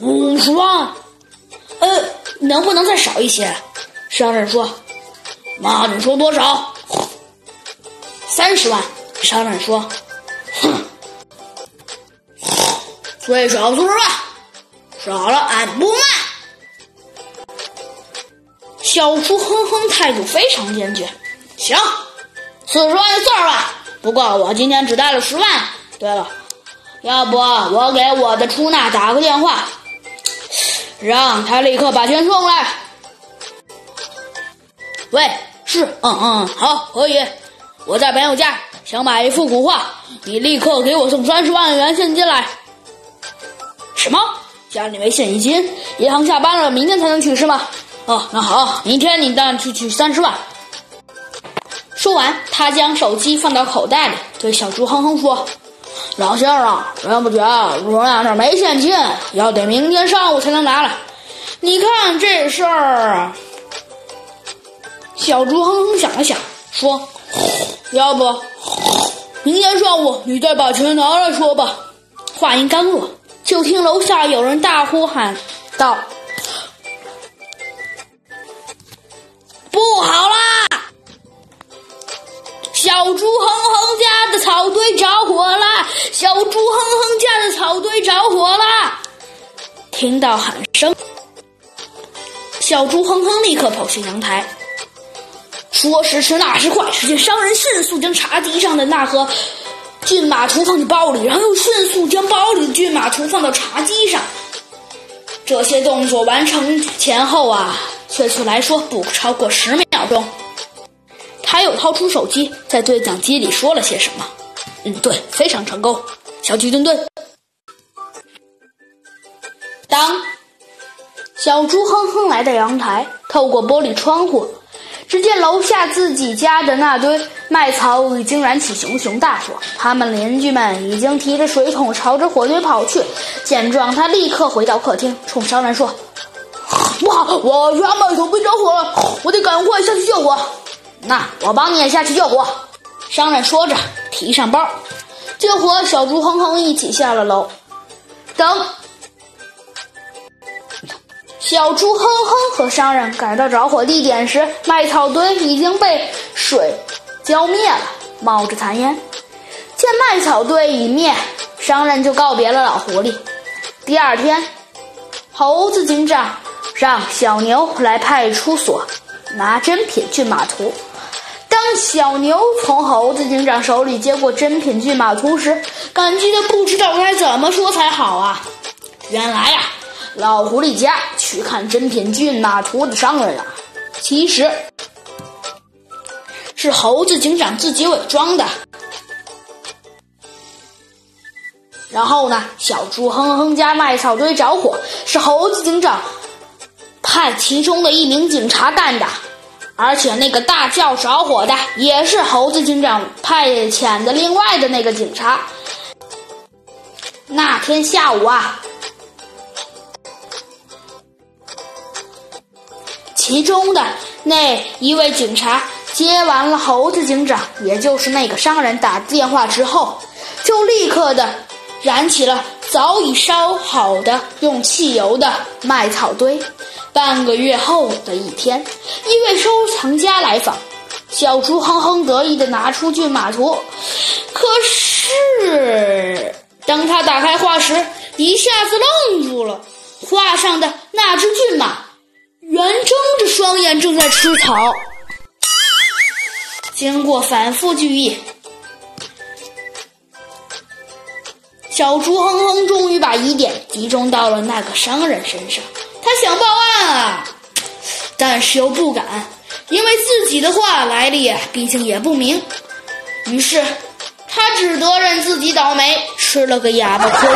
五十万，呃，能不能再少一些？商人说：“妈，你说多少？”三十万。商人说：“哼，最少四十万，少了俺不卖。”小猪哼哼态度非常坚决。行，四十万就四十万。不过我今天只带了十万。对了，要不我给我的出纳打个电话，让他立刻把钱送来。喂，是，嗯嗯，好，可以。我在朋友家想买一幅古画，你立刻给我送三十万元现金来。什么？家里没现金？银行下班了，明天才能取是吗？哦，那好，明天你带去取三十万。说完，他将手机放到口袋里，对小猪哼哼说：“老先生，对不起，我俩这没现金，要得明天上午才能拿来。你看这事儿。”小猪哼哼想了想，说：“要不明天上午你再把钱拿来说吧。”话音刚落，就听楼下有人大呼喊道。不好了！小猪哼哼家的草堆着火啦！小猪哼哼家的草堆着火啦！听到喊声，小猪哼哼立刻跑去阳台。说时迟，那时快，只见商人迅速将茶几上的那盒骏马图放进包里，然后又迅速将包里的骏马图放到茶几上。这些动作完成前后啊。确切来说，不超过十秒钟。他又掏出手机，在对讲机里说了些什么。嗯，对，非常成功，小鸡墩墩。当小猪哼哼来到阳台，透过玻璃窗户，只见楼下自己家的那堆麦草已经燃起熊熊大火。他们邻居们已经提着水桶朝着火堆跑去。见状，他立刻回到客厅，冲商人说。不好，我家麦草被着火了，我得赶快下去救火。那我帮你也下去救火。商人说着，提上包，就和小猪哼哼一起下了楼。等小猪哼哼和商人赶到着火地点时，麦草堆已经被水浇灭了，冒着残烟。见麦草堆已灭，商人就告别了老狐狸。第二天，猴子警长。让小牛来派出所拿真品骏马图。当小牛从猴子警长手里接过真品骏马图时，感激的不知道该怎么说才好啊！原来呀，老狐狸家去看真品骏马图的商人啊，其实是猴子警长自己伪装的。然后呢，小猪哼哼家麦草堆着火，是猴子警长。派其中的一名警察干的，而且那个大叫着火的也是猴子警长派遣的另外的那个警察。那天下午啊，其中的那一位警察接完了猴子警长，也就是那个商人打电话之后，就立刻的燃起了早已烧好的用汽油的麦草堆。半个月后的一天，一位收藏家来访，小猪哼哼得意的拿出骏马图，可是当他打开画时，一下子愣住了。画上的那只骏马，圆睁着双眼正在吃草。经过反复记忆，小猪哼哼终于把疑点集中到了那个商人身上。他想报案啊，但是又不敢，因为自己的话来历毕竟也不明。于是，他只得认自己倒霉，吃了个哑巴亏。